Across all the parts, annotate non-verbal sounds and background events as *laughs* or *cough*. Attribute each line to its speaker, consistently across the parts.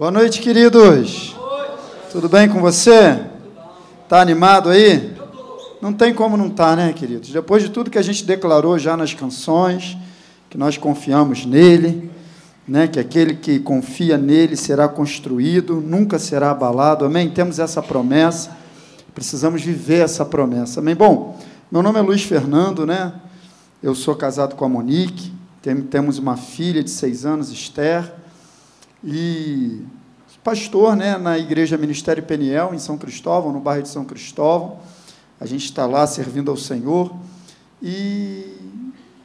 Speaker 1: Boa noite, queridos. Tudo bem com você? Tá animado aí? Não tem como não estar, tá, né, queridos? Depois de tudo que a gente declarou já nas canções, que nós confiamos nele, né, que aquele que confia nele será construído, nunca será abalado. Amém? Temos essa promessa. Precisamos viver essa promessa. Amém? Bom, meu nome é Luiz Fernando, né? Eu sou casado com a Monique, temos uma filha de seis anos, Esther e pastor né, na Igreja Ministério Peniel, em São Cristóvão, no bairro de São Cristóvão. A gente está lá servindo ao Senhor. E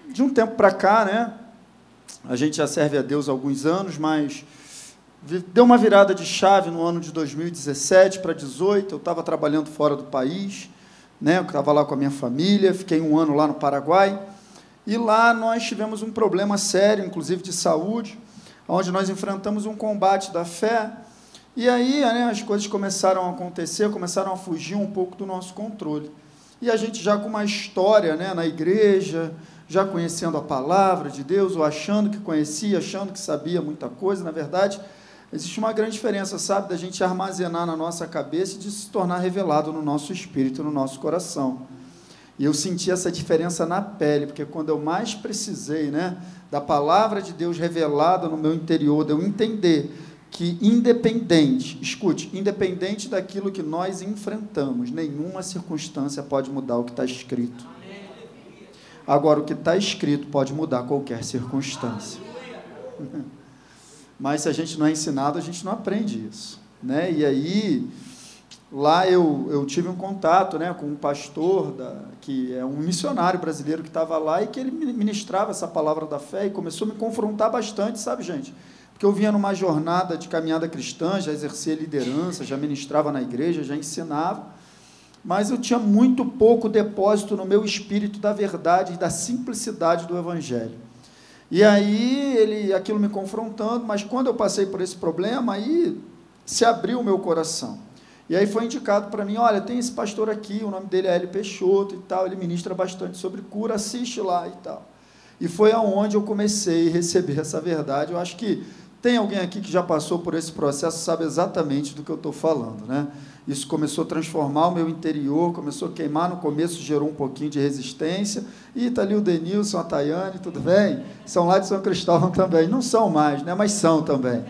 Speaker 1: de um tempo para cá, né, a gente já serve a Deus há alguns anos, mas deu uma virada de chave no ano de 2017 para 2018. Eu estava trabalhando fora do país, né, eu estava lá com a minha família, fiquei um ano lá no Paraguai. E lá nós tivemos um problema sério, inclusive de saúde onde nós enfrentamos um combate da fé. E aí né, as coisas começaram a acontecer, começaram a fugir um pouco do nosso controle. E a gente já com uma história né, na igreja, já conhecendo a palavra de Deus, ou achando que conhecia, achando que sabia muita coisa, na verdade, existe uma grande diferença, sabe, da gente armazenar na nossa cabeça e de se tornar revelado no nosso espírito, no nosso coração. E eu senti essa diferença na pele, porque quando eu mais precisei, né, da palavra de Deus revelada no meu interior, de eu entender que independente, escute, independente daquilo que nós enfrentamos, nenhuma circunstância pode mudar o que está escrito. Agora, o que está escrito pode mudar qualquer circunstância. *laughs* Mas se a gente não é ensinado, a gente não aprende isso. Né? E aí, lá eu, eu tive um contato né, com um pastor, da, que é um missionário brasileiro que estava lá e que ele ministrava essa palavra da fé e começou a me confrontar bastante, sabe, gente? Porque eu vinha numa jornada de caminhada cristã, já exercia liderança, já ministrava na igreja, já ensinava, mas eu tinha muito pouco depósito no meu espírito da verdade e da simplicidade do evangelho. E aí ele aquilo me confrontando, mas quando eu passei por esse problema, aí se abriu o meu coração. E aí foi indicado para mim, olha, tem esse pastor aqui, o nome dele é Hélio Peixoto e tal, ele ministra bastante sobre cura, assiste lá e tal. E foi aonde eu comecei a receber *laughs* essa verdade. Eu acho que tem alguém aqui que já passou por esse processo, sabe exatamente do que eu estou falando, né? Isso começou a transformar o meu interior, começou a queimar no começo, gerou um pouquinho de resistência. E está ali o Denilson, a Tayane, tudo bem? São lá de São Cristóvão *laughs* também. Não são mais, né? mas são também.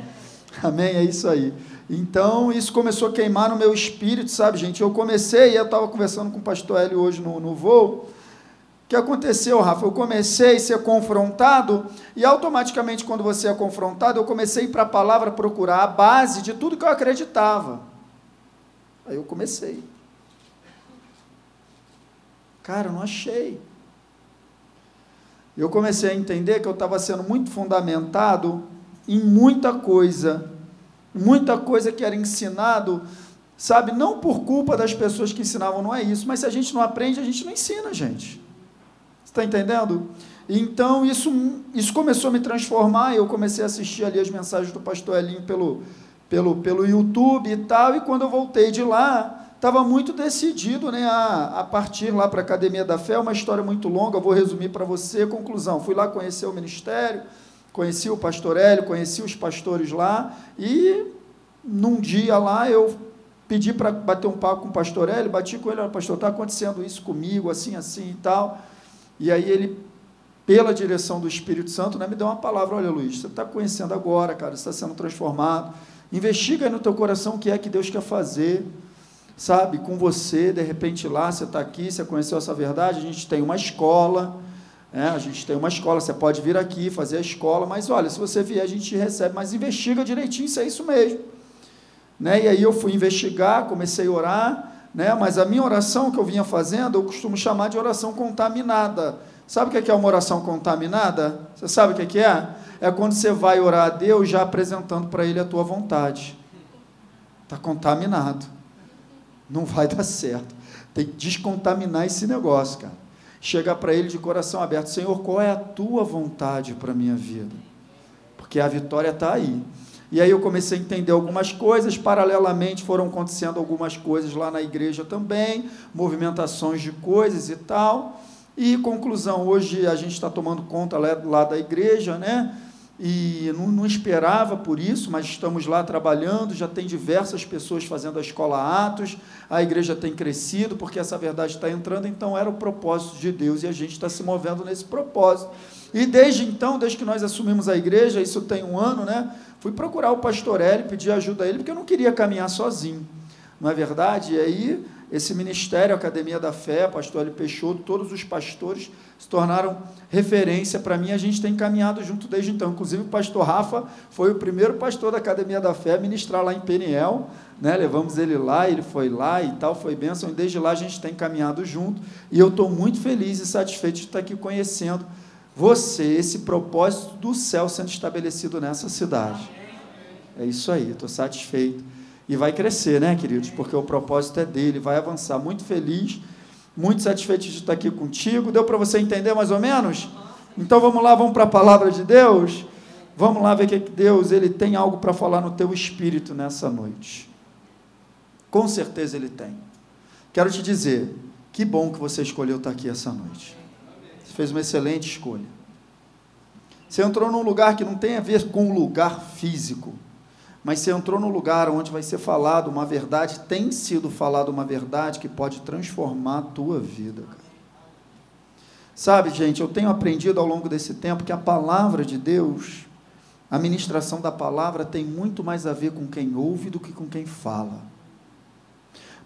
Speaker 1: Amém? É isso aí. Então, isso começou a queimar no meu espírito, sabe, gente? Eu comecei, eu estava conversando com o pastor Hélio hoje no, no voo. O que aconteceu, Rafa? Eu comecei a ser confrontado, e automaticamente, quando você é confrontado, eu comecei para a palavra procurar a base de tudo que eu acreditava. Aí eu comecei. Cara, eu não achei. Eu comecei a entender que eu estava sendo muito fundamentado em muita coisa muita coisa que era ensinado, sabe, não por culpa das pessoas que ensinavam, não é isso, mas se a gente não aprende, a gente não ensina, gente. Está entendendo? Então, isso, isso começou a me transformar, eu comecei a assistir ali as mensagens do pastor Elinho pelo, pelo, pelo YouTube e tal, e quando eu voltei de lá, estava muito decidido né, a, a partir lá para a Academia da Fé, uma história muito longa, vou resumir para você, conclusão, fui lá conhecer o ministério, conheci o pastor Hélio, conheci os pastores lá, e num dia lá eu pedi para bater um papo com o pastor Hélio, bati com ele, pastor, está acontecendo isso comigo, assim, assim e tal. E aí ele, pela direção do Espírito Santo, né, me deu uma palavra, olha Luiz, você está conhecendo agora, cara, você está sendo transformado, investiga aí no teu coração o que é que Deus quer fazer, sabe, com você, de repente lá, você está aqui, você conheceu essa verdade, a gente tem uma escola, é, a gente tem uma escola, você pode vir aqui fazer a escola, mas olha, se você vier, a gente recebe, mas investiga direitinho se é isso mesmo. Né? E aí eu fui investigar, comecei a orar, né? mas a minha oração que eu vinha fazendo, eu costumo chamar de oração contaminada. Sabe o que é uma oração contaminada? Você sabe o que é? É quando você vai orar a Deus já apresentando para Ele a tua vontade. Está contaminado. Não vai dar certo. Tem que descontaminar esse negócio, cara chegar para Ele de coração aberto: Senhor, qual é a tua vontade para a minha vida? Porque a vitória está aí. E aí eu comecei a entender algumas coisas, paralelamente foram acontecendo algumas coisas lá na igreja também, movimentações de coisas e tal. E conclusão, hoje a gente está tomando conta lá, da igreja, né? E não, não, esperava por isso, mas estamos lá trabalhando, já tem diversas pessoas fazendo a escola Atos, a igreja tem crescido, porque essa verdade está entrando, então era o propósito de Deus e a gente está se movendo nesse propósito. E desde então, desde que nós assumimos a igreja, isso tem um ano, né? Fui procurar o pastor Hélio, pedir ajuda a ele, porque eu não queria caminhar sozinho, não é verdade? E aí, esse ministério, Academia da Fé, pastor Hélio Peixoto, todos os pastores se tornaram referência para mim, a gente tem caminhado junto desde então. Inclusive, o pastor Rafa foi o primeiro pastor da Academia da Fé a ministrar lá em Peniel, né? levamos ele lá, ele foi lá e tal, foi bênção, e desde lá a gente tem caminhado junto, e eu estou muito feliz e satisfeito de estar aqui conhecendo você, esse propósito do céu sendo estabelecido nessa cidade. É isso aí, estou satisfeito. E vai crescer, né, queridos? Porque o propósito é dele, vai avançar. Muito feliz muito satisfeito de estar aqui contigo. Deu para você entender mais ou menos? Então vamos lá, vamos para a palavra de Deus. Vamos lá ver o que Deus ele tem algo para falar no teu espírito nessa noite. Com certeza ele tem. Quero te dizer, que bom que você escolheu estar aqui essa noite. Você fez uma excelente escolha. Você entrou num lugar que não tem a ver com o lugar físico mas você entrou no lugar onde vai ser falado uma verdade, tem sido falado uma verdade que pode transformar a tua vida. Cara. Sabe, gente, eu tenho aprendido ao longo desse tempo que a palavra de Deus, a ministração da palavra tem muito mais a ver com quem ouve do que com quem fala.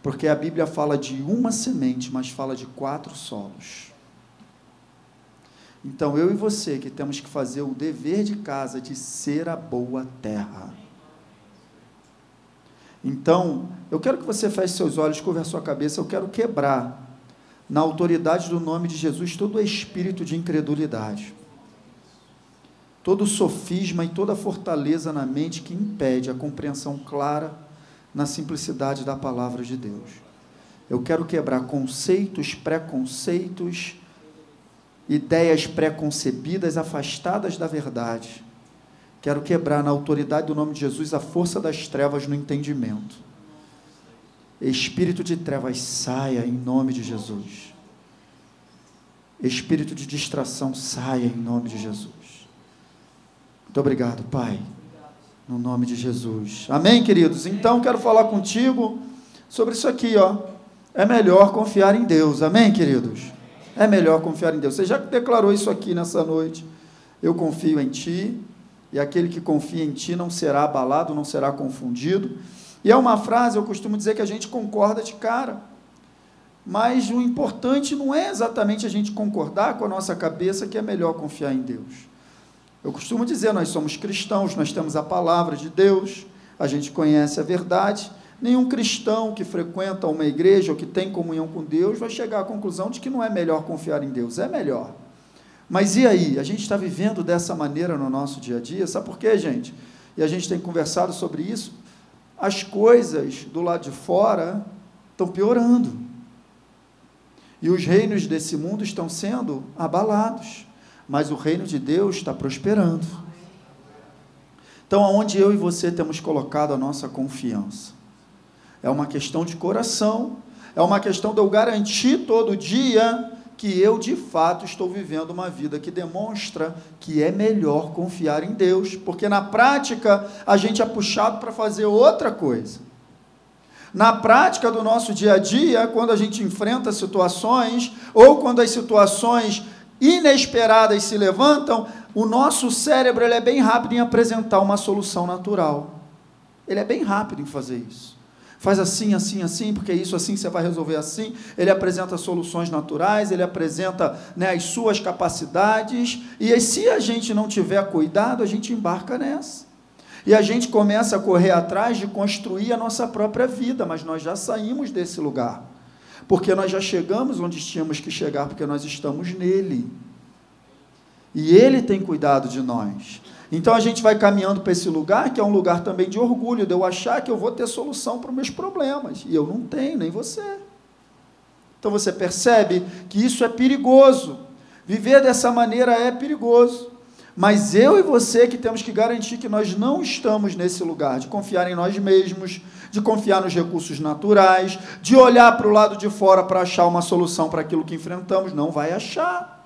Speaker 1: Porque a Bíblia fala de uma semente, mas fala de quatro solos. Então eu e você que temos que fazer o dever de casa de ser a boa terra. Então, eu quero que você feche seus olhos, curva a sua cabeça, eu quero quebrar, na autoridade do nome de Jesus, todo espírito de incredulidade, todo sofisma e toda fortaleza na mente que impede a compreensão clara na simplicidade da palavra de Deus. Eu quero quebrar conceitos, preconceitos, ideias preconcebidas, afastadas da verdade Quero quebrar na autoridade do nome de Jesus a força das trevas no entendimento. Espírito de trevas, saia em nome de Jesus. Espírito de distração, saia em nome de Jesus. Muito obrigado, Pai. No nome de Jesus. Amém, queridos? Então quero falar contigo sobre isso aqui, ó. É melhor confiar em Deus. Amém, queridos? É melhor confiar em Deus. Você já declarou isso aqui nessa noite. Eu confio em Ti e aquele que confia em ti não será abalado, não será confundido. E é uma frase, eu costumo dizer que a gente concorda de cara. Mas o importante não é exatamente a gente concordar com a nossa cabeça que é melhor confiar em Deus. Eu costumo dizer, nós somos cristãos, nós temos a palavra de Deus, a gente conhece a verdade. Nenhum cristão que frequenta uma igreja ou que tem comunhão com Deus vai chegar à conclusão de que não é melhor confiar em Deus. É melhor. Mas e aí? A gente está vivendo dessa maneira no nosso dia a dia? Sabe por quê, gente? E a gente tem conversado sobre isso. As coisas do lado de fora estão piorando. E os reinos desse mundo estão sendo abalados. Mas o reino de Deus está prosperando. Então, aonde eu e você temos colocado a nossa confiança? É uma questão de coração, é uma questão de eu garantir todo dia que eu de fato estou vivendo uma vida que demonstra que é melhor confiar em Deus, porque na prática a gente é puxado para fazer outra coisa. Na prática do nosso dia a dia, quando a gente enfrenta situações, ou quando as situações inesperadas se levantam, o nosso cérebro ele é bem rápido em apresentar uma solução natural. Ele é bem rápido em fazer isso faz assim, assim, assim, porque isso assim você vai resolver assim. Ele apresenta soluções naturais, ele apresenta né, as suas capacidades, e se a gente não tiver cuidado, a gente embarca nessa. E a gente começa a correr atrás de construir a nossa própria vida, mas nós já saímos desse lugar. Porque nós já chegamos onde tínhamos que chegar, porque nós estamos nele. E ele tem cuidado de nós. Então a gente vai caminhando para esse lugar, que é um lugar também de orgulho, de eu achar que eu vou ter solução para os meus problemas. E eu não tenho, nem você. Então você percebe que isso é perigoso. Viver dessa maneira é perigoso. Mas eu e você que temos que garantir que nós não estamos nesse lugar de confiar em nós mesmos, de confiar nos recursos naturais, de olhar para o lado de fora para achar uma solução para aquilo que enfrentamos. Não vai achar.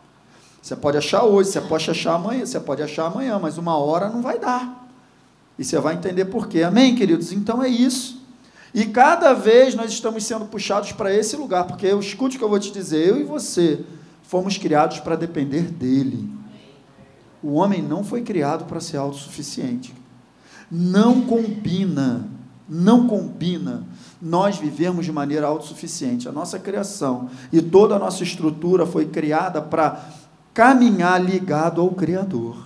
Speaker 1: Você pode achar hoje, você pode achar amanhã, você pode achar amanhã, mas uma hora não vai dar. E você vai entender por quê. Amém, queridos? Então é isso. E cada vez nós estamos sendo puxados para esse lugar, porque escute o que eu vou te dizer, eu e você fomos criados para depender dele. O homem não foi criado para ser autossuficiente. Não combina, não combina nós vivemos de maneira autossuficiente. A nossa criação e toda a nossa estrutura foi criada para caminhar ligado ao Criador.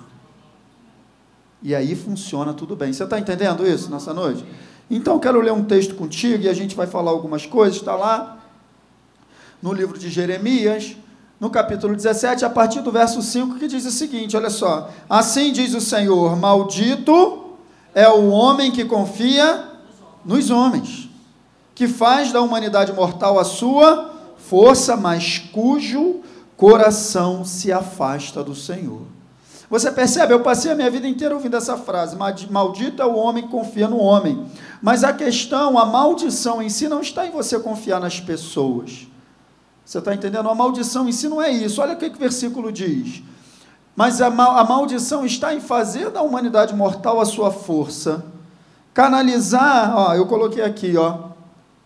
Speaker 1: E aí funciona tudo bem. Você está entendendo isso nessa noite? Então, quero ler um texto contigo e a gente vai falar algumas coisas. Está lá no livro de Jeremias, no capítulo 17, a partir do verso 5, que diz o seguinte: olha só. Assim diz o Senhor: Maldito é o homem que confia nos homens que faz da humanidade mortal a sua força, mas cujo coração se afasta do Senhor. Você percebe? Eu passei a minha vida inteira ouvindo essa frase: maldito é o homem que confia no homem. Mas a questão, a maldição em si, não está em você confiar nas pessoas. Você está entendendo? A maldição em si não é isso. Olha o que, que o versículo diz. Mas a, mal, a maldição está em fazer da humanidade mortal a sua força. Canalizar, ó, eu coloquei aqui, ó,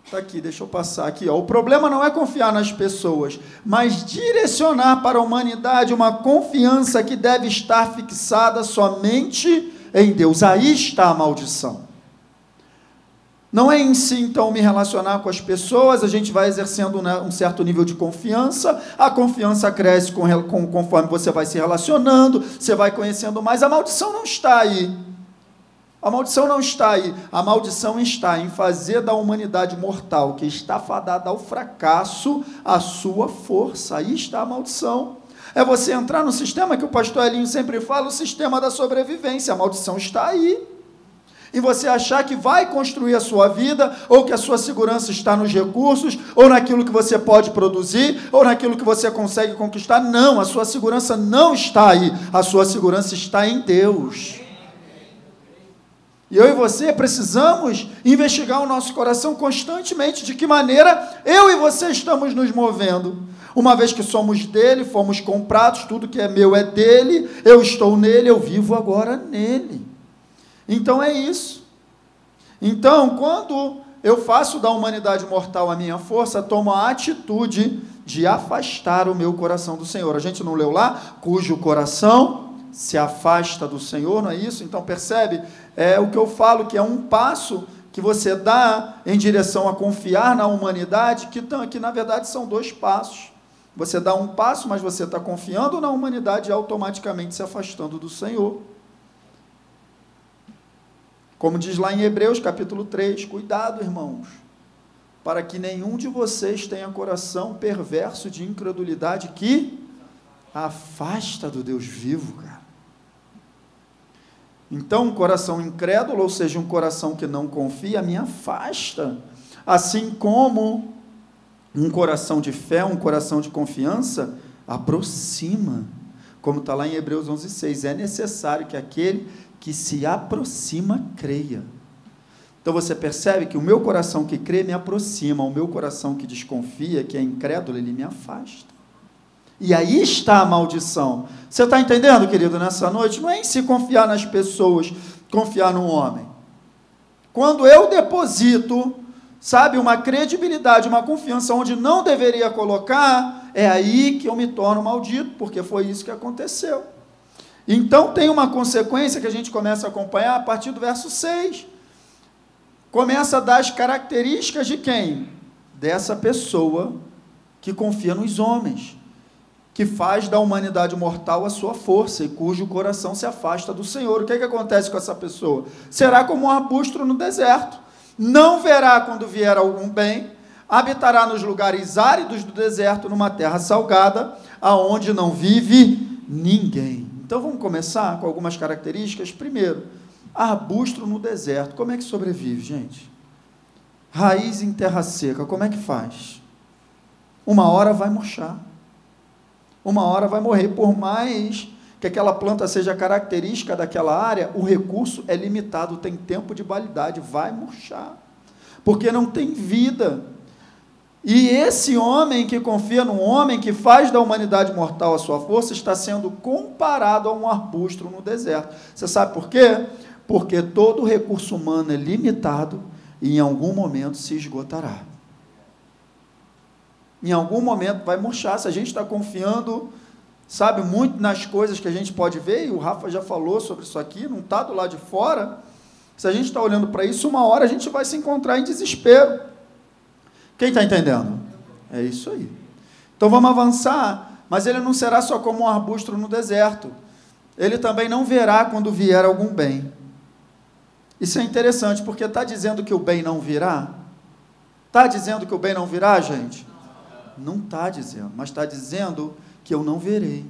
Speaker 1: Está aqui, deixa eu passar aqui. Ó. O problema não é confiar nas pessoas, mas direcionar para a humanidade uma confiança que deve estar fixada somente em Deus. Aí está a maldição. Não é em si, então, me relacionar com as pessoas, a gente vai exercendo né, um certo nível de confiança, a confiança cresce conforme você vai se relacionando, você vai conhecendo mais, a maldição não está aí. A maldição não está aí. A maldição está em fazer da humanidade mortal, que está fadada ao fracasso, a sua força. Aí está a maldição. É você entrar no sistema que o pastor Elinho sempre fala, o sistema da sobrevivência. A maldição está aí. E você achar que vai construir a sua vida, ou que a sua segurança está nos recursos, ou naquilo que você pode produzir, ou naquilo que você consegue conquistar. Não, a sua segurança não está aí. A sua segurança está em Deus. E eu e você precisamos investigar o nosso coração constantemente de que maneira eu e você estamos nos movendo. Uma vez que somos dele, fomos comprados, tudo que é meu é dele, eu estou nele, eu vivo agora nele. Então é isso. Então, quando eu faço da humanidade mortal a minha força, tomo a atitude de afastar o meu coração do Senhor. A gente não leu lá? Cujo coração se afasta do Senhor, não é isso? Então percebe é o que eu falo, que é um passo que você dá em direção a confiar na humanidade, que, que na verdade são dois passos. Você dá um passo, mas você está confiando na humanidade e automaticamente se afastando do Senhor. Como diz lá em Hebreus capítulo 3, cuidado, irmãos, para que nenhum de vocês tenha coração perverso de incredulidade que afasta do Deus vivo, cara. Então, um coração incrédulo, ou seja, um coração que não confia, me afasta. Assim como um coração de fé, um coração de confiança, aproxima. Como está lá em Hebreus 11,6. É necessário que aquele que se aproxima creia. Então você percebe que o meu coração que crê me aproxima, o meu coração que desconfia, que é incrédulo, ele me afasta. E aí está a maldição. Você está entendendo, querido, nessa noite? Não é em se confiar nas pessoas, confiar no homem. Quando eu deposito, sabe, uma credibilidade, uma confiança onde não deveria colocar, é aí que eu me torno maldito, porque foi isso que aconteceu. Então tem uma consequência que a gente começa a acompanhar a partir do verso 6. Começa a dar as características de quem? Dessa pessoa que confia nos homens que faz da humanidade mortal a sua força e cujo coração se afasta do Senhor. O que, é que acontece com essa pessoa? Será como um arbusto no deserto. Não verá quando vier algum bem, habitará nos lugares áridos do deserto, numa terra salgada, aonde não vive ninguém. Então vamos começar com algumas características. Primeiro, arbusto no deserto. Como é que sobrevive, gente? Raiz em terra seca, como é que faz? Uma hora vai murchar uma hora vai morrer. Por mais que aquela planta seja característica daquela área, o recurso é limitado, tem tempo de validade, vai murchar. Porque não tem vida. E esse homem que confia no homem que faz da humanidade mortal a sua força está sendo comparado a um arbusto no deserto. Você sabe por quê? Porque todo recurso humano é limitado e em algum momento se esgotará. Em algum momento vai murchar. Se a gente está confiando, sabe, muito nas coisas que a gente pode ver, e o Rafa já falou sobre isso aqui, não está do lado de fora. Se a gente está olhando para isso, uma hora a gente vai se encontrar em desespero. Quem está entendendo? É isso aí. Então vamos avançar, mas ele não será só como um arbusto no deserto. Ele também não verá quando vier algum bem. Isso é interessante, porque está dizendo que o bem não virá? Está dizendo que o bem não virá, gente? Não está dizendo, mas está dizendo que eu não verei.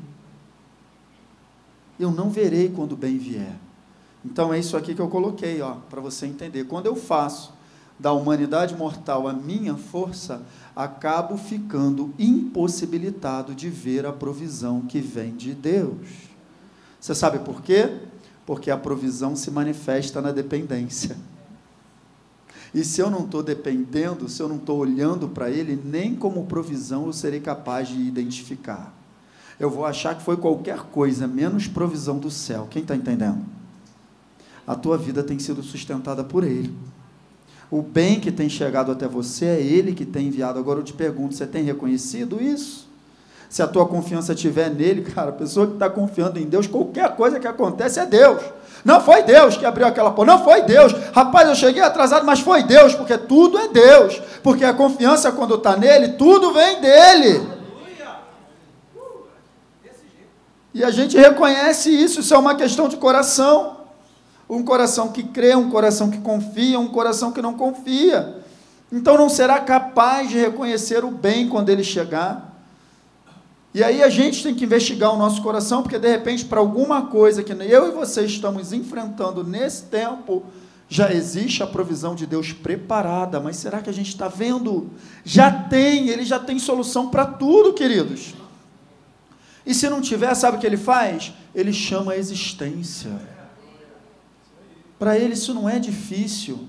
Speaker 1: Eu não verei quando o bem vier. Então é isso aqui que eu coloquei, ó, para você entender. Quando eu faço da humanidade mortal a minha força, acabo ficando impossibilitado de ver a provisão que vem de Deus. Você sabe por quê? Porque a provisão se manifesta na dependência. E se eu não estou dependendo, se eu não estou olhando para Ele, nem como provisão eu serei capaz de identificar. Eu vou achar que foi qualquer coisa, menos provisão do céu. Quem está entendendo? A tua vida tem sido sustentada por Ele. O bem que tem chegado até você é Ele que tem enviado. Agora eu te pergunto: você tem reconhecido isso? Se a tua confiança estiver nele, *laughs* cara, a pessoa que está confiando em Deus, qualquer coisa que acontece é Deus. Não foi Deus que abriu aquela porta, não foi Deus. Rapaz, eu cheguei atrasado, mas foi Deus, porque tudo é Deus. Porque a confiança, quando está nele, tudo vem dele. E a gente reconhece isso, isso é uma questão de coração um coração que crê, um coração que confia, um coração que não confia. Então não será capaz de reconhecer o bem quando ele chegar. E aí a gente tem que investigar o nosso coração, porque de repente, para alguma coisa que eu e você estamos enfrentando nesse tempo, já existe a provisão de Deus preparada, mas será que a gente está vendo? Já tem, ele já tem solução para tudo, queridos. E se não tiver, sabe o que ele faz? Ele chama a existência. Para ele isso não é difícil.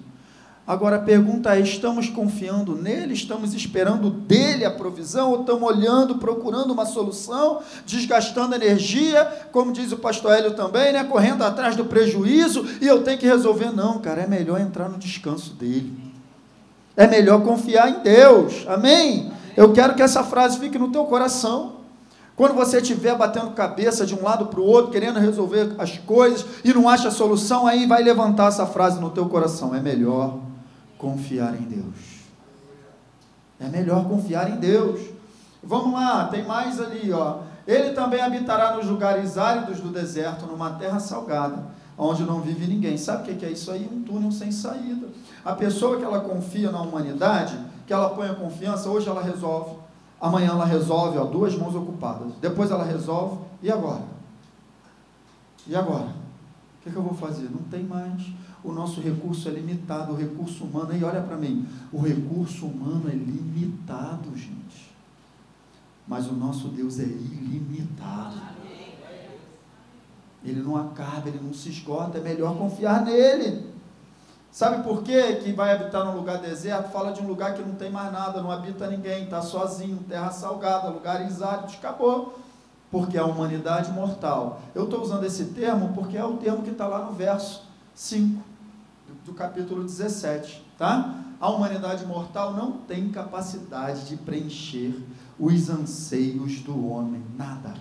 Speaker 1: Agora a pergunta é: estamos confiando nele? Estamos esperando dele a provisão? Ou estamos olhando, procurando uma solução, desgastando energia, como diz o pastor Hélio também, né? correndo atrás do prejuízo e eu tenho que resolver? Não, cara, é melhor entrar no descanso dele. É melhor confiar em Deus. Amém? Eu quero que essa frase fique no teu coração. Quando você estiver batendo cabeça de um lado para o outro, querendo resolver as coisas e não acha solução, aí vai levantar essa frase no teu coração: é melhor confiar em Deus. É melhor confiar em Deus. Vamos lá, tem mais ali, ó. Ele também habitará nos lugares áridos do deserto, numa terra salgada, onde não vive ninguém. Sabe o que é isso aí? Um túnel sem saída. A pessoa que ela confia na humanidade, que ela põe a confiança, hoje ela resolve Amanhã ela resolve, ó, duas mãos ocupadas. Depois ela resolve, e agora? E agora? O que, é que eu vou fazer? Não tem mais. O nosso recurso é limitado, o recurso humano. E olha para mim, o recurso humano é limitado, gente. Mas o nosso Deus é ilimitado. Ele não acaba, ele não se esgota, é melhor confiar nele. Sabe por quê que vai habitar num lugar deserto? Fala de um lugar que não tem mais nada, não habita ninguém, está sozinho, terra salgada, lugares áridos, acabou. Porque a humanidade mortal. Eu estou usando esse termo porque é o termo que está lá no verso 5 do capítulo 17. Tá? A humanidade mortal não tem capacidade de preencher os anseios do homem. Nada.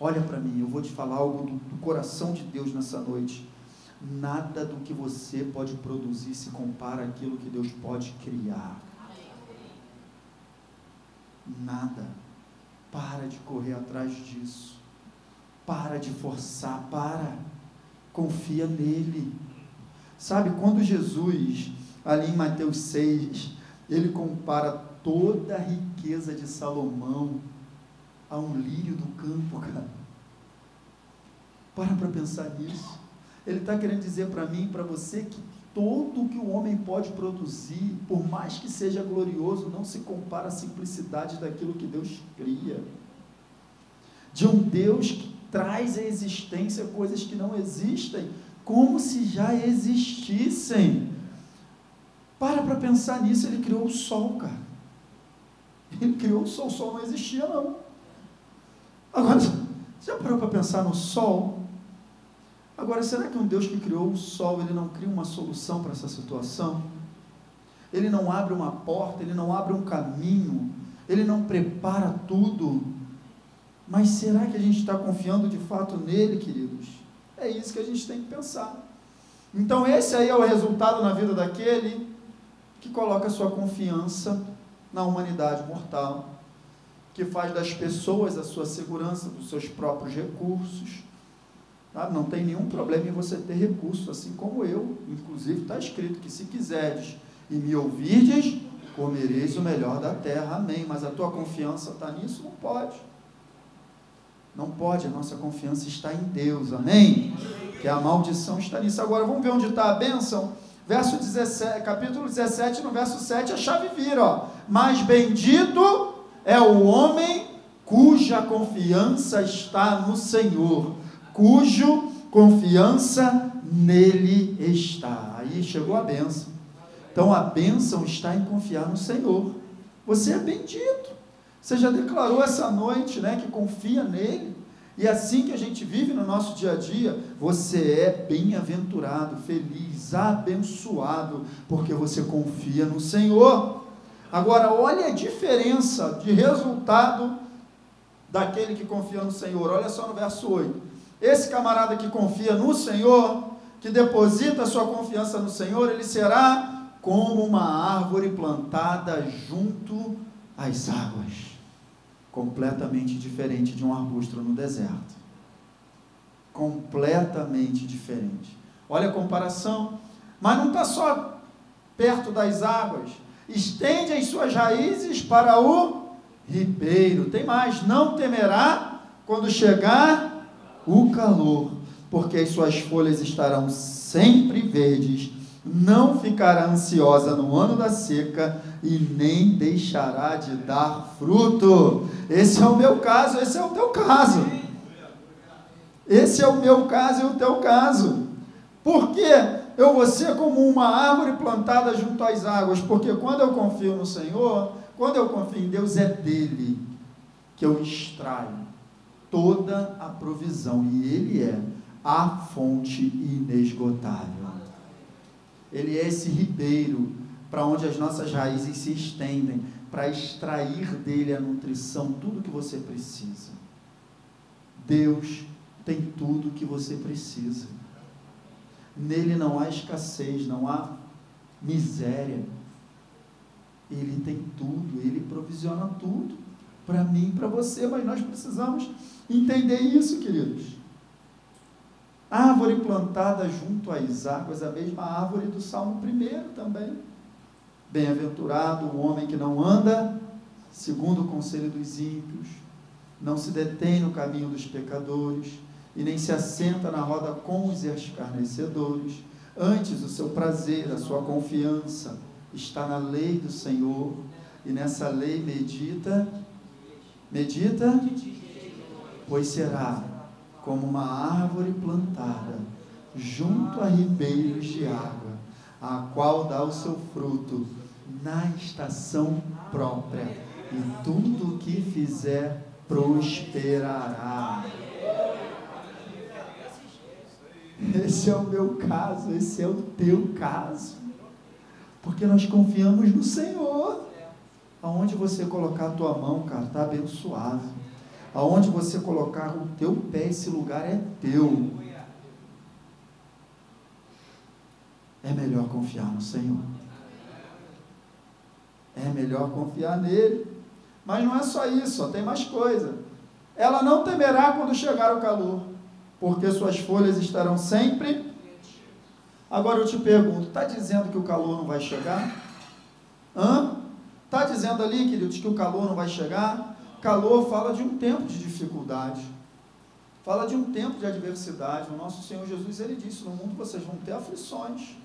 Speaker 1: Olha para mim, eu vou te falar algo do, do coração de Deus nessa noite nada do que você pode produzir se compara àquilo que Deus pode criar. Nada. Para de correr atrás disso. Para de forçar, para. Confia nele. Sabe, quando Jesus, ali em Mateus 6, ele compara toda a riqueza de Salomão a um lírio do campo, cara. Para para pensar nisso. Ele está querendo dizer para mim e para você que todo que o homem pode produzir, por mais que seja glorioso, não se compara à simplicidade daquilo que Deus cria. De um Deus que traz à existência coisas que não existem, como se já existissem. Para para pensar nisso, ele criou o sol, cara. Ele criou o sol, o sol não existia, não. Agora, já parou para pensar no sol? Agora, será que um Deus que criou o sol, ele não cria uma solução para essa situação? Ele não abre uma porta, ele não abre um caminho, ele não prepara tudo. Mas será que a gente está confiando de fato nele, queridos? É isso que a gente tem que pensar. Então, esse aí é o resultado na vida daquele que coloca sua confiança na humanidade mortal, que faz das pessoas a sua segurança, dos seus próprios recursos. Tá? Não tem nenhum problema em você ter recursos, assim como eu. Inclusive, está escrito que se quiseres e me ouvirdes, comereis o melhor da terra. Amém. Mas a tua confiança está nisso? Não pode. Não pode, a nossa confiança está em Deus. Amém? Que a maldição está nisso. Agora, vamos ver onde está a bênção? Verso 17, capítulo 17, no verso 7, a chave vira, ó. Mas bendito é o homem cuja confiança está no Senhor, cujo confiança nele está. Aí chegou a bênção. Então a bênção está em confiar no Senhor. Você é bendito. Você já declarou essa noite, né, que confia nele. E assim que a gente vive no nosso dia a dia, você é bem-aventurado, feliz, abençoado, porque você confia no Senhor. Agora, olha a diferença de resultado daquele que confia no Senhor. Olha só no verso 8. Esse camarada que confia no Senhor, que deposita sua confiança no Senhor, ele será como uma árvore plantada junto às águas completamente diferente de um arbusto no deserto. Completamente diferente. Olha a comparação. Mas não está só perto das águas. Estende as suas raízes para o ribeiro. Tem mais. Não temerá quando chegar o calor, porque as suas folhas estarão sempre verdes. Não ficará ansiosa no ano da seca e nem deixará de dar fruto. Esse é o meu caso, esse é o teu caso. Esse é o meu caso e o teu caso. Por que eu vou ser como uma árvore plantada junto às águas? Porque quando eu confio no Senhor, quando eu confio em Deus, é dele que eu extraio toda a provisão. E Ele é a fonte inesgotável. Ele é esse ribeiro para onde as nossas raízes se estendem, para extrair dele a nutrição, tudo que você precisa. Deus tem tudo que você precisa. Nele não há escassez, não há miséria. Ele tem tudo, ele provisiona tudo para mim para você, mas nós precisamos entender isso, queridos. Árvore plantada junto às águas, a mesma árvore do Salmo 1 também. Bem-aventurado o homem que não anda segundo o conselho dos ímpios, não se detém no caminho dos pecadores e nem se assenta na roda com os escarnecedores. Antes, o seu prazer, a sua confiança está na lei do Senhor e nessa lei medita, medita, pois será como uma árvore plantada junto a ribeiros de água, a qual dá o seu fruto na estação própria, e tudo o que fizer prosperará. Esse é o meu caso, esse é o teu caso. Porque nós confiamos no Senhor. Aonde você colocar a tua mão, cara, está abençoado. Aonde você colocar o teu pé, esse lugar é teu. É melhor confiar no Senhor é melhor confiar nele. Mas não é só isso, tem mais coisa. Ela não temerá quando chegar o calor, porque suas folhas estarão sempre. Agora eu te pergunto, está dizendo que o calor não vai chegar? Está dizendo ali, queridos, que o calor não vai chegar? Calor fala de um tempo de dificuldade. Fala de um tempo de adversidade. O nosso Senhor Jesus, ele disse, no mundo vocês vão ter aflições.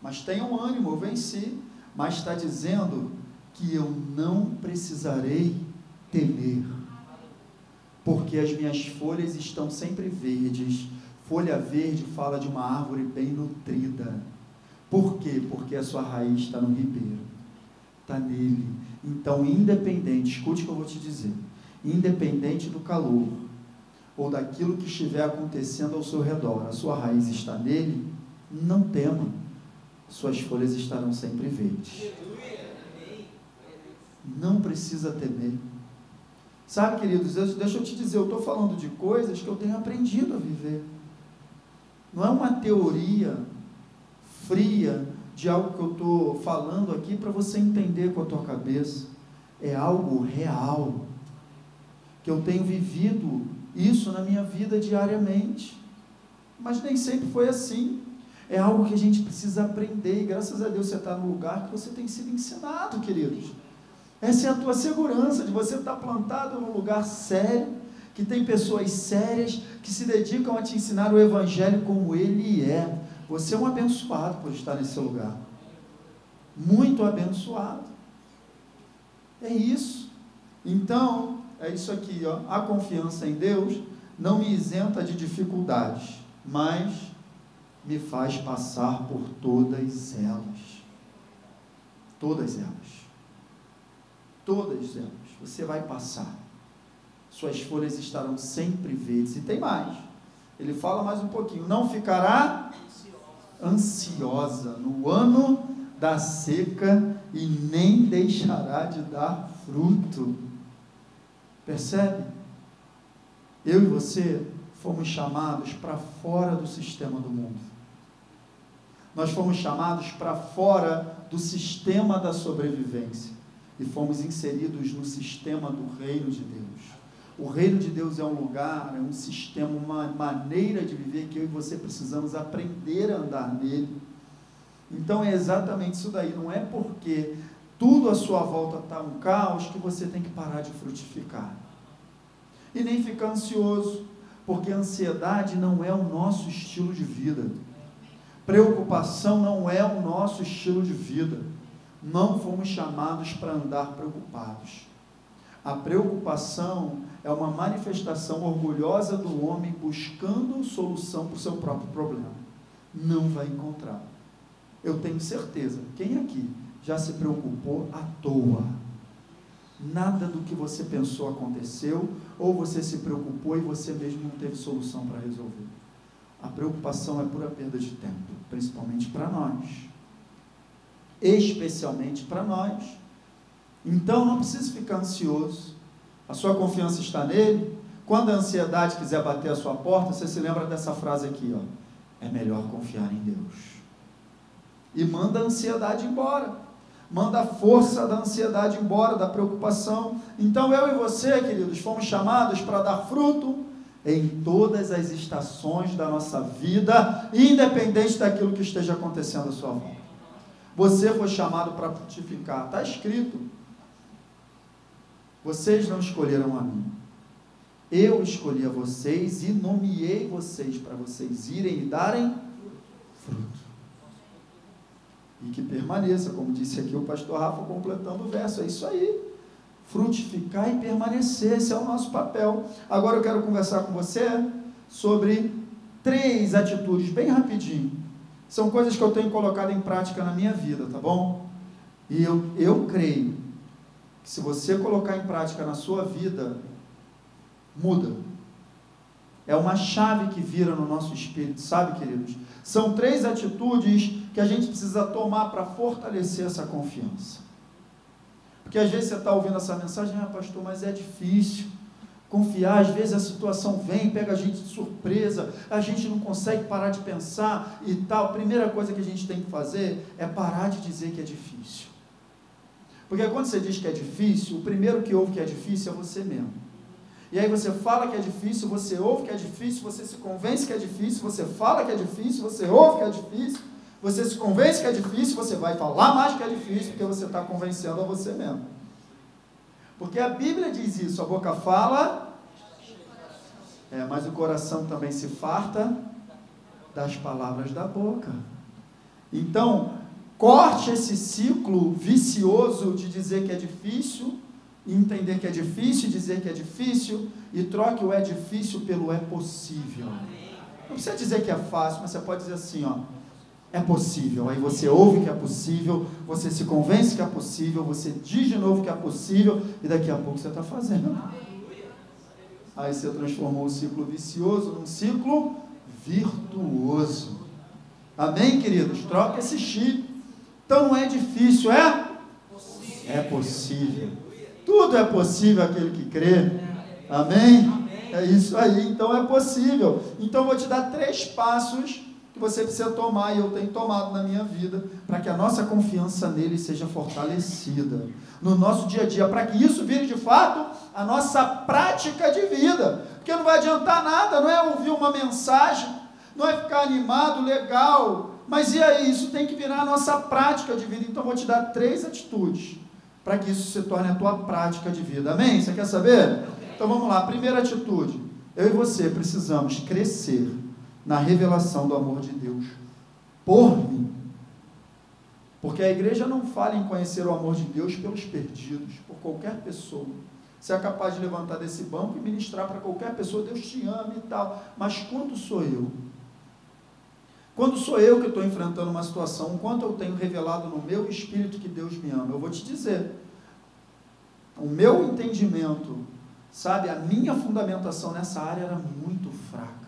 Speaker 1: Mas tenham ânimo, eu venci mas está dizendo que eu não precisarei temer, porque as minhas folhas estão sempre verdes. Folha verde fala de uma árvore bem nutrida. Por quê? Porque a sua raiz está no ribeiro, está nele. Então, independente, escute o que eu vou te dizer, independente do calor ou daquilo que estiver acontecendo ao seu redor, a sua raiz está nele, não tema, suas folhas estarão sempre verdes. Não precisa temer. Sabe, queridos, deixa eu te dizer, eu estou falando de coisas que eu tenho aprendido a viver. Não é uma teoria fria de algo que eu estou falando aqui para você entender com a tua cabeça. É algo real. Que eu tenho vivido isso na minha vida diariamente. Mas nem sempre foi assim. É algo que a gente precisa aprender. E graças a Deus você está no lugar que você tem sido ensinado, queridos. Essa é a tua segurança de você estar plantado num lugar sério, que tem pessoas sérias que se dedicam a te ensinar o Evangelho como ele é. Você é um abençoado por estar nesse lugar. Muito abençoado. É isso. Então, é isso aqui, ó. A confiança em Deus não me isenta de dificuldades, mas me faz passar por todas elas. Todas elas. Todas elas. Você vai passar. Suas folhas estarão sempre verdes. E tem mais. Ele fala mais um pouquinho. Não ficará ansiosa no ano da seca e nem deixará de dar fruto. Percebe? Eu e você fomos chamados para fora do sistema do mundo. Nós fomos chamados para fora do sistema da sobrevivência e fomos inseridos no sistema do reino de Deus. O reino de Deus é um lugar, é um sistema, uma maneira de viver que eu e você precisamos aprender a andar nele. Então é exatamente isso daí. Não é porque tudo à sua volta está um caos que você tem que parar de frutificar. E nem ficar ansioso, porque ansiedade não é o nosso estilo de vida. Preocupação não é o nosso estilo de vida. Não fomos chamados para andar preocupados. A preocupação é uma manifestação orgulhosa do homem buscando solução para o seu próprio problema. Não vai encontrar. Eu tenho certeza. Quem aqui já se preocupou à toa? Nada do que você pensou aconteceu, ou você se preocupou e você mesmo não teve solução para resolver. A preocupação é pura perda de tempo, principalmente para nós. Especialmente para nós. Então não precisa ficar ansioso. A sua confiança está nele. Quando a ansiedade quiser bater a sua porta, você se lembra dessa frase aqui, ó. É melhor confiar em Deus e manda a ansiedade embora. Manda a força da ansiedade embora, da preocupação. Então eu e você, queridos, fomos chamados para dar fruto em todas as estações da nossa vida, independente daquilo que esteja acontecendo à sua volta. Você foi chamado para frutificar, está escrito. Vocês não escolheram a mim. Eu escolhi a vocês e nomeei vocês para vocês irem e darem fruto e que permaneça, como disse aqui o pastor Rafa completando o verso. É isso aí. Frutificar e permanecer, esse é o nosso papel. Agora eu quero conversar com você sobre três atitudes, bem rapidinho. São coisas que eu tenho colocado em prática na minha vida, tá bom? E eu, eu creio se você colocar em prática na sua vida, muda. É uma chave que vira no nosso espírito, sabe, queridos? São três atitudes que a gente precisa tomar para fortalecer essa confiança. Porque às vezes você está ouvindo essa mensagem, ah, pastor, mas é difícil confiar, às vezes a situação vem, pega a gente de surpresa, a gente não consegue parar de pensar e tal. A primeira coisa que a gente tem que fazer é parar de dizer que é difícil. Porque quando você diz que é difícil, o primeiro que ouve que é difícil é você mesmo. E aí você fala que é difícil, você ouve que é difícil, você se convence que é difícil, você fala que é difícil, você ouve que é difícil, você se convence que é difícil, você vai falar mais que é difícil, porque você está convencendo a você mesmo. Porque a Bíblia diz isso, a boca fala, é, mas o coração também se farta das palavras da boca. Então, corte esse ciclo vicioso de dizer que é difícil, entender que é difícil, dizer que é difícil, e troque o é difícil pelo é possível. Não precisa dizer que é fácil, mas você pode dizer assim, ó, é possível. Aí você ouve que é possível, você se convence que é possível, você diz de novo que é possível, e daqui a pouco você está fazendo. Aí você transformou o ciclo vicioso num ciclo virtuoso. Amém, queridos? Troca esse chip. Então não é difícil, é? É possível. Tudo é possível aquele que crê. Amém? É isso aí. Então é possível. Então eu vou te dar três passos que você precisa tomar e eu tenho tomado na minha vida para que a nossa confiança nele seja fortalecida no nosso dia a dia, para que isso vire de fato a nossa prática de vida. Porque não vai adiantar nada, não é ouvir uma mensagem, não é ficar animado, legal, mas e aí? Isso tem que virar a nossa prática de vida. Então, vou te dar três atitudes para que isso se torne a tua prática de vida. Amém? Você quer saber? Então, vamos lá. Primeira atitude: eu e você precisamos crescer na revelação do amor de Deus por mim. Porque a igreja não fala em conhecer o amor de Deus pelos perdidos, por qualquer pessoa. Você é capaz de levantar desse banco e ministrar para qualquer pessoa, Deus te ama e tal. Mas quando sou eu? Quando sou eu que estou enfrentando uma situação, quanto eu tenho revelado no meu espírito que Deus me ama? Eu vou te dizer. O meu entendimento, sabe, a minha fundamentação nessa área era muito fraca.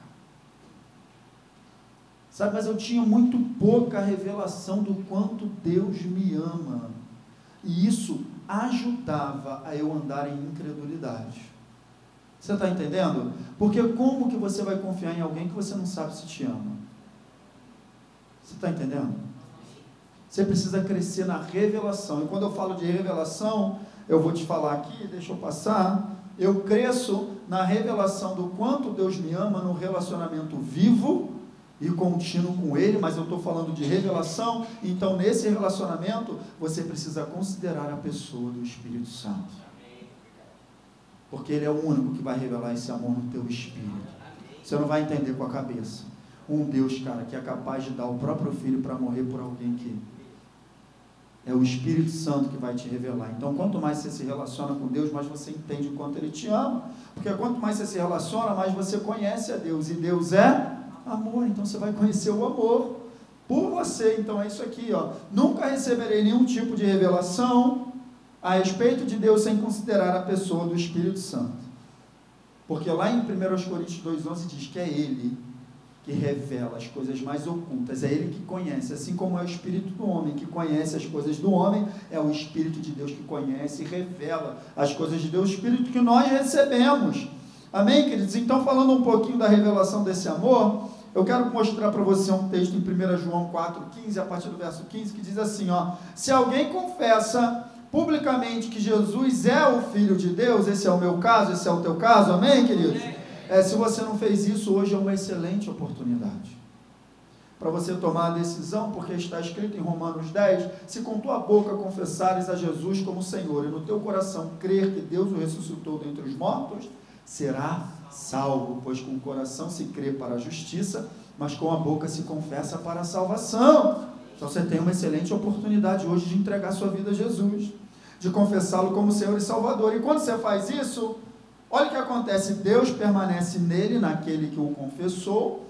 Speaker 1: Sabe, mas eu tinha muito pouca revelação do quanto Deus me ama. E isso ajudava a eu andar em incredulidade. Você está entendendo? Porque como que você vai confiar em alguém que você não sabe se te ama? Você está entendendo? Você precisa crescer na revelação. E quando eu falo de revelação, eu vou te falar aqui, deixa eu passar. Eu cresço na revelação do quanto Deus me ama no relacionamento vivo e contínuo com Ele, mas eu estou falando de revelação, então nesse relacionamento você precisa considerar a pessoa do Espírito Santo. Porque Ele é o único que vai revelar esse amor no teu espírito. Você não vai entender com a cabeça. Um Deus, cara, que é capaz de dar o próprio filho para morrer por alguém que é o Espírito Santo que vai te revelar. Então, quanto mais você se relaciona com Deus, mais você entende o quanto Ele te ama. Porque quanto mais você se relaciona, mais você conhece a Deus. E Deus é amor, então você vai conhecer o amor por você. Então é isso aqui, ó. Nunca receberei nenhum tipo de revelação a respeito de Deus sem considerar a pessoa do Espírito Santo. Porque lá em 1 Coríntios 2,11 diz que é Ele que revela as coisas mais ocultas, é Ele que conhece, assim como é o Espírito do homem que conhece as coisas do homem, é o Espírito de Deus que conhece e revela as coisas de Deus, o Espírito que nós recebemos. Amém, queridos? Então, falando um pouquinho da revelação desse amor, eu quero mostrar para você um texto em 1 João 4,15, a partir do verso 15, que diz assim: ó, se alguém confessa publicamente que Jesus é o Filho de Deus, esse é o meu caso, esse é o teu caso, amém, queridos? É, se você não fez isso, hoje é uma excelente oportunidade para você tomar a decisão, porque está escrito em Romanos 10: se com tua boca confessares a Jesus como Senhor e no teu coração crer que Deus o ressuscitou dentre os mortos, será salvo, pois com o coração se crê para a justiça, mas com a boca se confessa para a salvação. Então você tem uma excelente oportunidade hoje de entregar sua vida a Jesus, de confessá-lo como Senhor e Salvador. E quando você faz isso, olha o que acontece: Deus permanece nele, naquele que o confessou,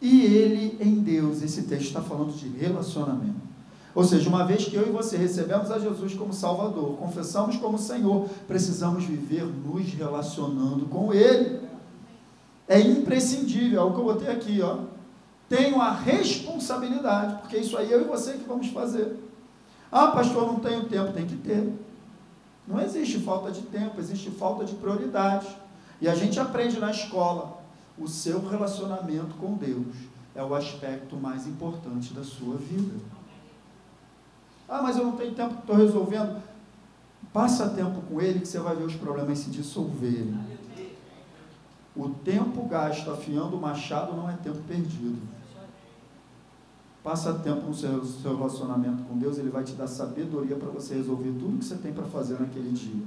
Speaker 1: e ele em Deus. Esse texto está falando de relacionamento. Ou seja, uma vez que eu e você recebemos a Jesus como Salvador, confessamos como Senhor, precisamos viver nos relacionando com Ele. É imprescindível, é o que eu botei aqui, ó. Tenho a responsabilidade, porque isso aí eu e você que vamos fazer. Ah, pastor, não tenho tempo, tem que ter. Não existe falta de tempo, existe falta de prioridade. E a gente aprende na escola. O seu relacionamento com Deus é o aspecto mais importante da sua vida. Ah, mas eu não tenho tempo, estou resolvendo. Passa tempo com Ele que você vai ver os problemas se dissolverem. O tempo gasto afiando o machado não é tempo perdido. Passa tempo no seu, seu relacionamento com Deus, Ele vai te dar sabedoria para você resolver tudo que você tem para fazer naquele dia.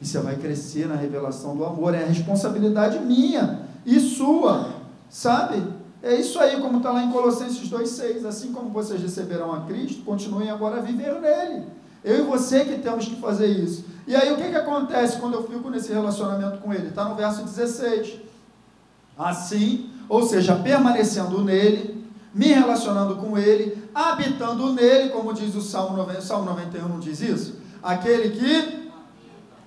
Speaker 1: E você vai crescer na revelação do amor. É a responsabilidade minha e sua, sabe? É isso aí, como está lá em Colossenses 2,6. Assim como vocês receberam a Cristo, continuem agora a viver nele. Eu e você que temos que fazer isso. E aí o que, que acontece quando eu fico nesse relacionamento com ele? Está no verso 16. Assim, ou seja, permanecendo nele, me relacionando com Ele, habitando nele, como diz o Salmo, 90, Salmo 91, não diz isso? Aquele que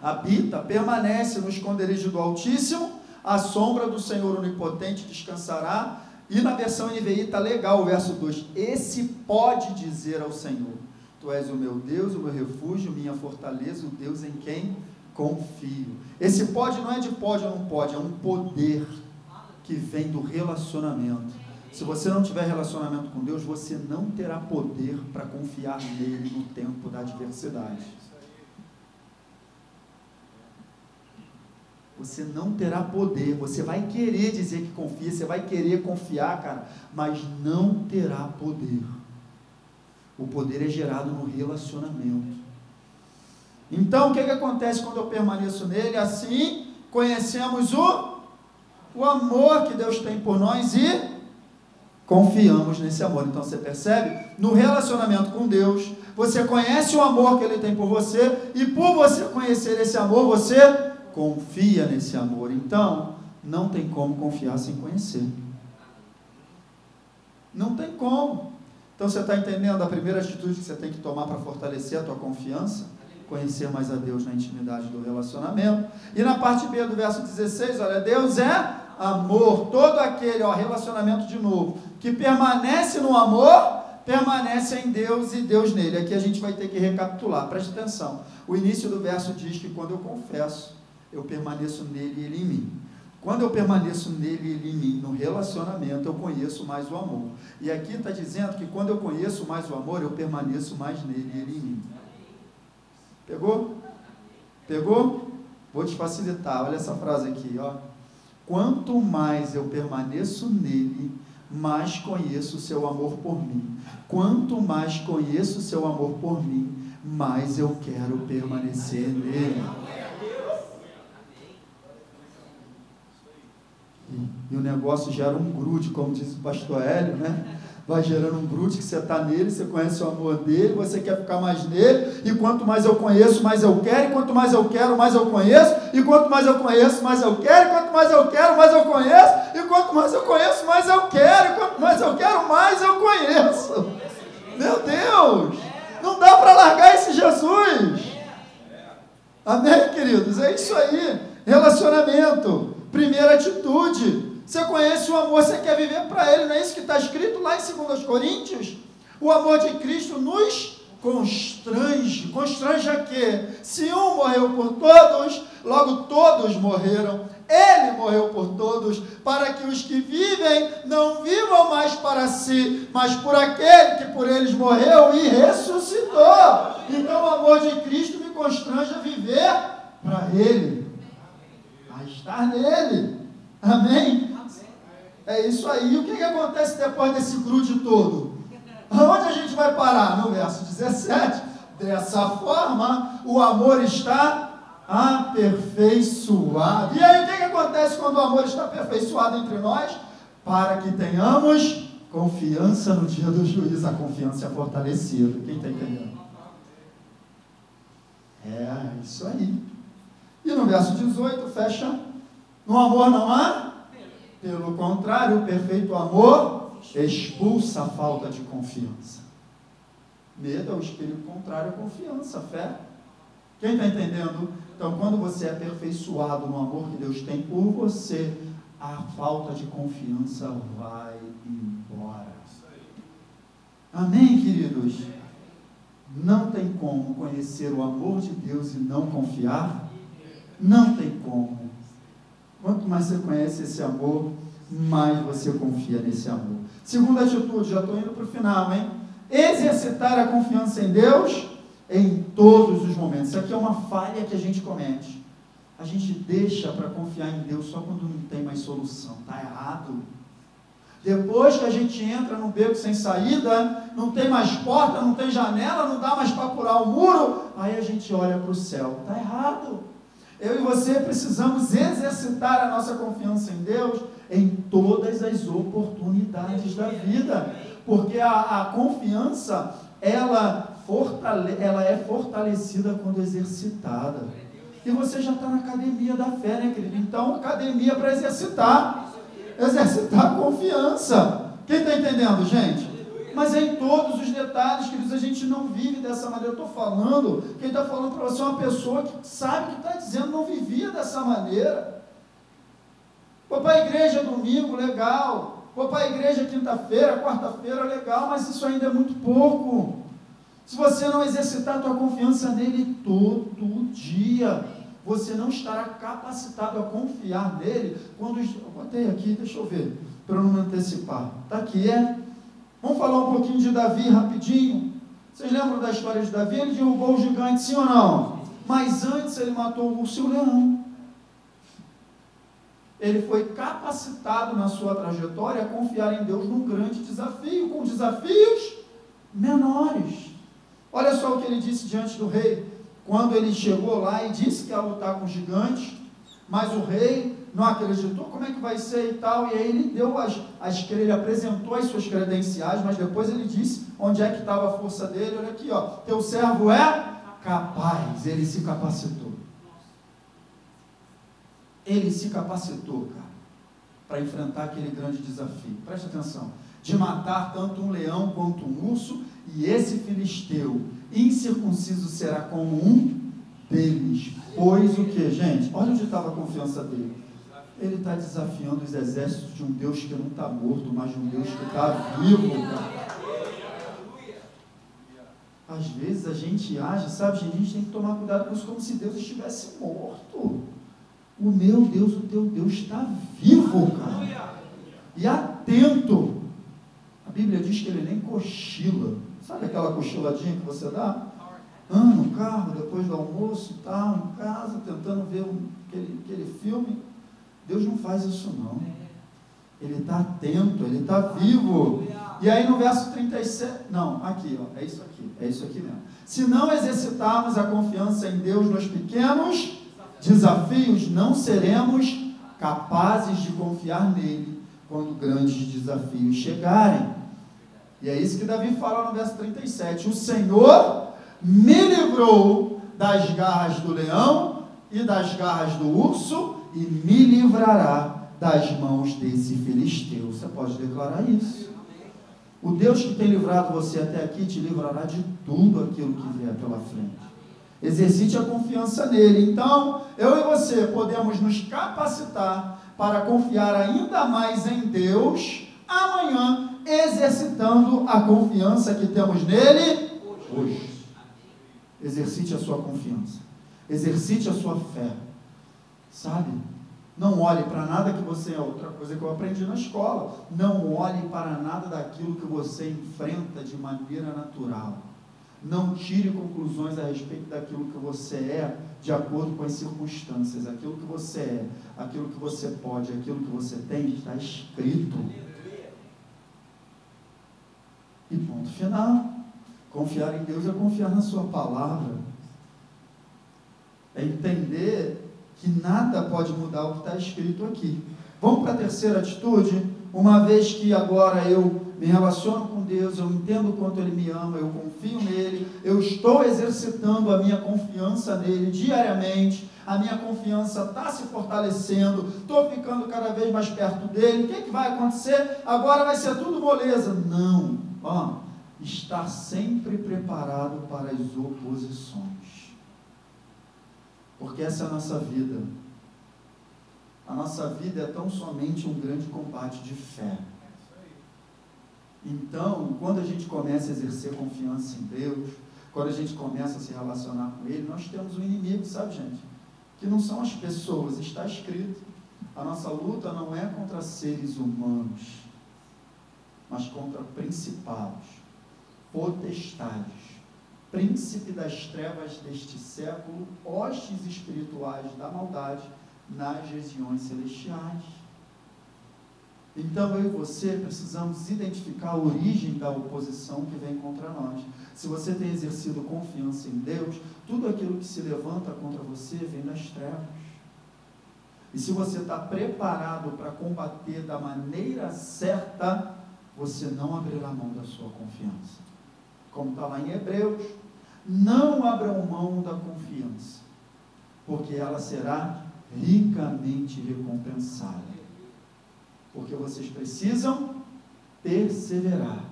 Speaker 1: habita, permanece no esconderijo do Altíssimo, a sombra do Senhor Onipotente descansará. E na versão NVI está legal o verso 2. Esse pode dizer ao Senhor: Tu és o meu Deus, o meu refúgio, minha fortaleza, o Deus em quem confio. Esse pode não é de pode ou não pode, é um poder que vem do relacionamento. Se você não tiver relacionamento com Deus, você não terá poder para confiar nele no tempo da adversidade. Você não terá poder, você vai querer dizer que confia, você vai querer confiar, cara, mas não terá poder. O poder é gerado no relacionamento. Então, o que, que acontece quando eu permaneço nele? Assim, conhecemos o, o amor que Deus tem por nós e confiamos nesse amor. Então, você percebe? No relacionamento com Deus, você conhece o amor que Ele tem por você, e por você conhecer esse amor, você confia nesse amor. Então, não tem como confiar sem conhecer. Não tem como. Então, você está entendendo a primeira atitude que você tem que tomar para fortalecer a tua confiança? Conhecer mais a Deus na intimidade do relacionamento. E na parte B do verso 16, olha, Deus é amor. Todo aquele, ó, relacionamento de novo, que permanece no amor, permanece em Deus e Deus nele. Aqui a gente vai ter que recapitular, preste atenção. O início do verso diz que quando eu confesso, eu permaneço nele e ele em mim. Quando eu permaneço nele e ele em mim, no relacionamento, eu conheço mais o amor. E aqui está dizendo que quando eu conheço mais o amor, eu permaneço mais nele e ele em mim. Pegou? Pegou? Vou te facilitar. Olha essa frase aqui, ó. Quanto mais eu permaneço nele, mais conheço o seu amor por mim. Quanto mais conheço o seu amor por mim, mais eu quero permanecer nele. E, o negócio gera um grude, como diz o pastor Hélio, né? Vai gerando um grude que você está nele, você conhece o amor dele, você quer ficar mais nele, e quanto mais eu conheço, mais eu quero, e quanto mais eu quero, mais eu conheço, e quanto mais eu conheço, mais eu quero, e quanto mais eu quero, mais eu conheço, e quanto mais eu conheço, mais eu quero, e quanto mais eu quero, mais eu conheço. Meu Deus! Não dá para largar esse Jesus. Amém, queridos? É isso aí. Relacionamento. Primeira atitude. Você conhece o amor, você quer viver para Ele, não é isso que está escrito lá em 2 Coríntios? O amor de Cristo nos constrange. Constrange a quê? Se um morreu por todos, logo todos morreram. Ele morreu por todos, para que os que vivem não vivam mais para si, mas por aquele que por eles morreu e ressuscitou. Então o amor de Cristo me constrange a viver para Ele, a estar nele. Amém? É isso aí. O que, que acontece depois desse grude todo? Aonde a gente vai parar? No verso 17. Dessa forma, o amor está aperfeiçoado. E aí, o que, que acontece quando o amor está aperfeiçoado entre nós? Para que tenhamos confiança no dia do juízo. A confiança é fortalecida. Quem está entendendo? É, isso aí. E no verso 18, fecha. No amor não há pelo contrário, o perfeito amor expulsa a falta de confiança. Medo é o espírito contrário à confiança, fé. Quem está entendendo? Então, quando você é aperfeiçoado no amor que Deus tem por você, a falta de confiança vai embora. Amém, queridos? Não tem como conhecer o amor de Deus e não confiar? Não tem como. Quanto mais você conhece esse amor, mais você confia nesse amor. Segunda atitude, já estou indo para o final, hein? Exercitar a confiança em Deus em todos os momentos. Isso aqui é uma falha que a gente comete. A gente deixa para confiar em Deus só quando não tem mais solução. Está errado. Depois que a gente entra num beco sem saída, não tem mais porta, não tem janela, não dá mais para apurar o muro, aí a gente olha para o céu. Está errado. Eu e você precisamos exercitar a nossa confiança em Deus em todas as oportunidades da vida, porque a, a confiança ela, fortale, ela é fortalecida quando exercitada. E você já está na academia da fé, né, querido? Então, academia para exercitar, exercitar a confiança. Quem está entendendo, gente? Mas é em todos os detalhes, queridos, a gente não vive dessa maneira. Eu estou falando, quem está falando para você é uma pessoa que sabe que está dizendo não vivia dessa maneira. Vou para a igreja domingo, legal. Vou para a igreja quinta-feira, quarta-feira, legal, mas isso ainda é muito pouco. Se você não exercitar a tua confiança nele todo dia, você não estará capacitado a confiar nele quando. Eu botei aqui, deixa eu ver, para não me antecipar. Está aqui, é? Vamos falar um pouquinho de Davi rapidinho. Vocês lembram da história de Davi? Ele derrubou o gigante, sim ou não? Mas antes ele matou o o leão. Ele foi capacitado na sua trajetória a confiar em Deus num grande desafio, com desafios menores. Olha só o que ele disse diante do rei, quando ele chegou lá e disse que ia lutar com o gigante, mas o rei não acreditou, como é que vai ser e tal, e aí ele deu as, as ele apresentou as suas credenciais, mas depois ele disse onde é que estava a força dele, olha aqui, ó, teu servo é capaz, ele se capacitou. Ele se capacitou, cara, para enfrentar aquele grande desafio. Preste atenção. De matar tanto um leão quanto um urso, e esse filisteu incircunciso será como um deles. Pois o que, gente? Olha onde estava a confiança dele. Ele está desafiando os exércitos de um Deus que não está morto, mas de um Deus que está vivo. Às vezes a gente age, sabe, gente, a gente tem que tomar cuidado com isso como se Deus estivesse morto. O meu Deus, o teu Deus está vivo, cara. E atento. A Bíblia diz que ele nem cochila. Sabe aquela cochiladinha que você dá? Ah, no carro, depois do almoço tal, em casa, tentando ver um, aquele, aquele filme. Deus não faz isso não. Ele está atento, ele está vivo. E aí no verso 37, não, aqui, ó, é isso aqui, é isso aqui mesmo. Se não exercitarmos a confiança em Deus nos pequenos desafios, não seremos capazes de confiar nele quando grandes desafios chegarem. E é isso que Davi fala no verso 37. O Senhor me livrou das garras do leão e das garras do urso e me livrará das mãos desse filisteu. Você pode declarar isso. O Deus que tem livrado você até aqui te livrará de tudo aquilo que vier pela frente. Exercite a confiança nele. Então, eu e você podemos nos capacitar para confiar ainda mais em Deus amanhã, exercitando a confiança que temos nele hoje. Exercite a sua confiança. Exercite a sua fé. Sabe? Não olhe para nada que você é outra coisa que eu aprendi na escola. Não olhe para nada daquilo que você enfrenta de maneira natural. Não tire conclusões a respeito daquilo que você é de acordo com as circunstâncias. Aquilo que você é, aquilo que você pode, aquilo que você tem está escrito. E ponto final. Confiar em Deus é confiar na Sua palavra. É entender que nada pode mudar o que está escrito aqui. Vamos para a terceira atitude? Uma vez que agora eu me relaciono com Deus, eu entendo quanto Ele me ama, eu confio nele, eu estou exercitando a minha confiança nele diariamente, a minha confiança está se fortalecendo, estou ficando cada vez mais perto dele. O que, é que vai acontecer? Agora vai ser tudo moleza. Não, ó, estar sempre preparado para as oposições. Porque essa é a nossa vida. A nossa vida é tão somente um grande combate de fé. Então, quando a gente começa a exercer confiança em Deus, quando a gente começa a se relacionar com Ele, nós temos um inimigo, sabe, gente? Que não são as pessoas, está escrito. A nossa luta não é contra seres humanos, mas contra principados, potestades, príncipe das trevas deste século, hostes espirituais da maldade nas regiões celestiais. Então eu e você precisamos identificar a origem da oposição que vem contra nós. Se você tem exercido confiança em Deus, tudo aquilo que se levanta contra você vem das trevas. E se você está preparado para combater da maneira certa, você não abrirá mão da sua confiança. Como está lá em Hebreus, não abram mão da confiança, porque ela será ricamente recompensada. Porque vocês precisam perseverar,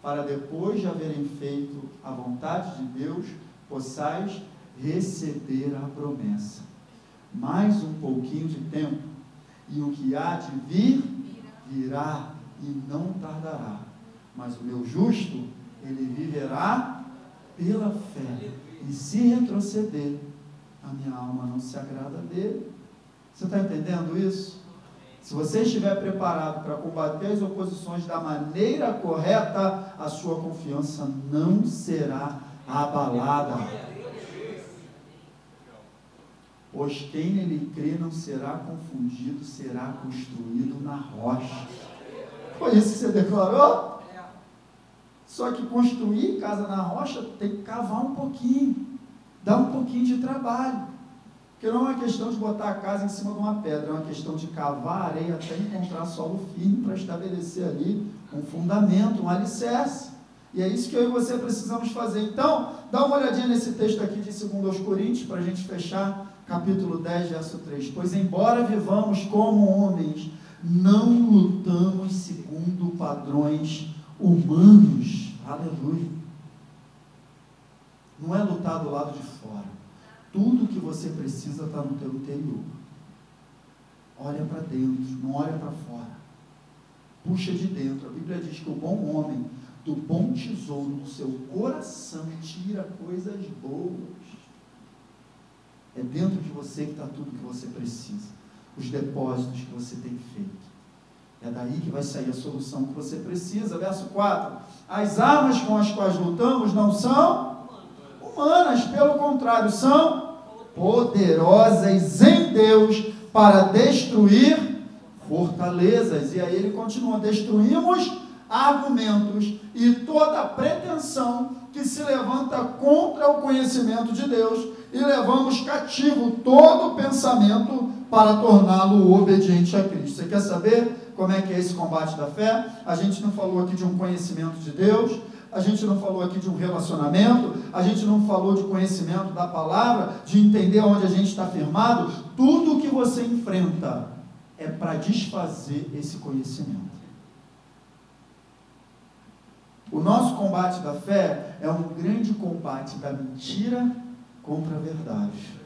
Speaker 1: para depois de haverem feito a vontade de Deus, possais receber a promessa. Mais um pouquinho de tempo, e o que há de vir, virá e não tardará. Mas o meu justo, ele viverá pela fé. E se retroceder, a minha alma não se agrada dele. Você está entendendo isso? Se você estiver preparado para combater as oposições da maneira correta, a sua confiança não será abalada. Pois quem nele crê não será confundido, será construído na rocha. Foi isso que você declarou? Só que construir casa na rocha tem que cavar um pouquinho, dá um pouquinho de trabalho. Porque não é uma questão de botar a casa em cima de uma pedra, é uma questão de cavar areia até encontrar solo firme para estabelecer ali um fundamento, um alicerce. E é isso que eu e você precisamos fazer. Então, dá uma olhadinha nesse texto aqui de 2 Coríntios, para a gente fechar, capítulo 10, verso 3. Pois embora vivamos como homens, não lutamos segundo padrões humanos. Aleluia. Não é lutar do lado de fora. Tudo que você precisa está no teu interior. Olha para dentro, não olha para fora. Puxa de dentro. A Bíblia diz que o bom homem, do bom tesouro do seu coração, tira coisas boas. É dentro de você que está tudo que você precisa. Os depósitos que você tem feito. É daí que vai sair a solução que você precisa. Verso 4. As armas com as quais lutamos não são humanas, pelo contrário, são poderosas em Deus para destruir fortalezas. E aí ele continua: destruímos argumentos e toda pretensão que se levanta contra o conhecimento de Deus e levamos cativo todo pensamento para torná-lo obediente a Cristo. Você quer saber como é que é esse combate da fé? A gente não falou aqui de um conhecimento de Deus, a gente não falou aqui de um relacionamento, a gente não falou de conhecimento da palavra, de entender onde a gente está firmado. Tudo que você enfrenta é para desfazer esse conhecimento. O nosso combate da fé é um grande combate da mentira contra a verdade.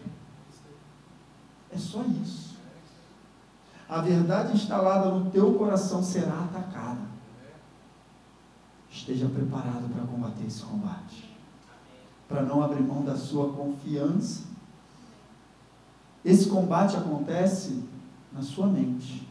Speaker 1: É só isso. A verdade instalada no teu coração será atacada. Esteja preparado para combater esse combate. Para não abrir mão da sua confiança. Esse combate acontece na sua mente,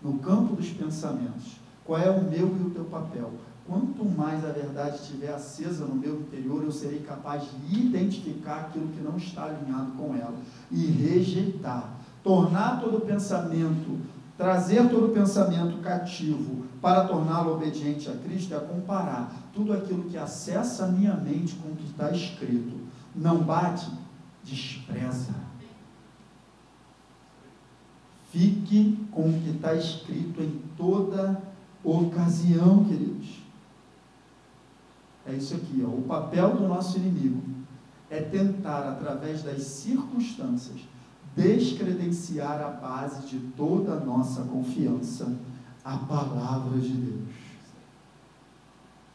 Speaker 1: no campo dos pensamentos. Qual é o meu e o teu papel? Quanto mais a verdade estiver acesa no meu interior, eu serei capaz de identificar aquilo que não está alinhado com ela e rejeitar. Tornar todo pensamento, trazer todo pensamento cativo para torná-lo obediente a Cristo é comparar tudo aquilo que acessa a minha mente com o que está escrito. Não bate, despreza. Fique com o que está escrito em toda ocasião, queridos. É isso aqui, ó. o papel do nosso inimigo é tentar, através das circunstâncias, descredenciar a base de toda a nossa confiança, a palavra de Deus.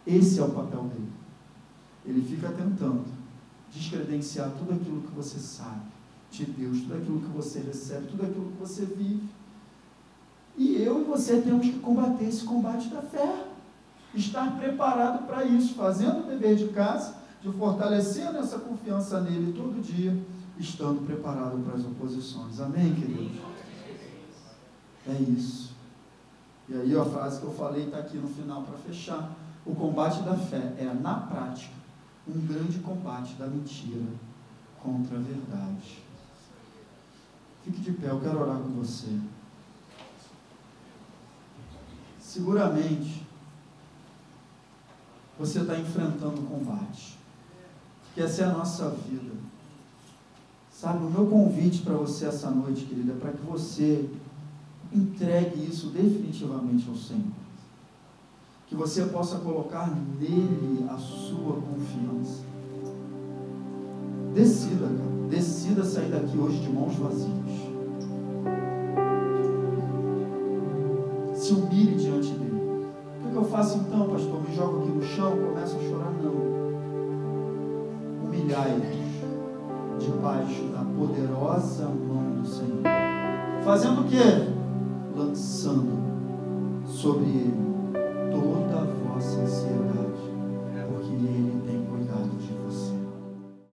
Speaker 1: Esse é o papel dele. Ele fica tentando descredenciar tudo aquilo que você sabe de Deus, tudo aquilo que você recebe, tudo aquilo que você vive. E eu e você temos que combater esse combate da fé estar preparado para isso, fazendo o dever de casa, de fortalecendo essa confiança nele todo dia, estando preparado para as oposições. Amém, queridos? É isso. E aí a frase que eu falei está aqui no final para fechar. O combate da fé é, na prática, um grande combate da mentira contra a verdade. Fique de pé, eu quero orar com você. Seguramente, você está enfrentando o combate. Que essa é a nossa vida. Sabe, o meu convite para você essa noite, querida, é para que você entregue isso definitivamente ao Senhor. Que você possa colocar nele a sua confiança. Decida, cara. Decida sair daqui hoje de mãos vazias. Se humilhe diante dele. Por que eu faço então, pastor? Me jogo aqui no chão, começo a chorar? Não. Humilhai-vos debaixo da poderosa mão do Senhor. Fazendo o quê? Lançando sobre ele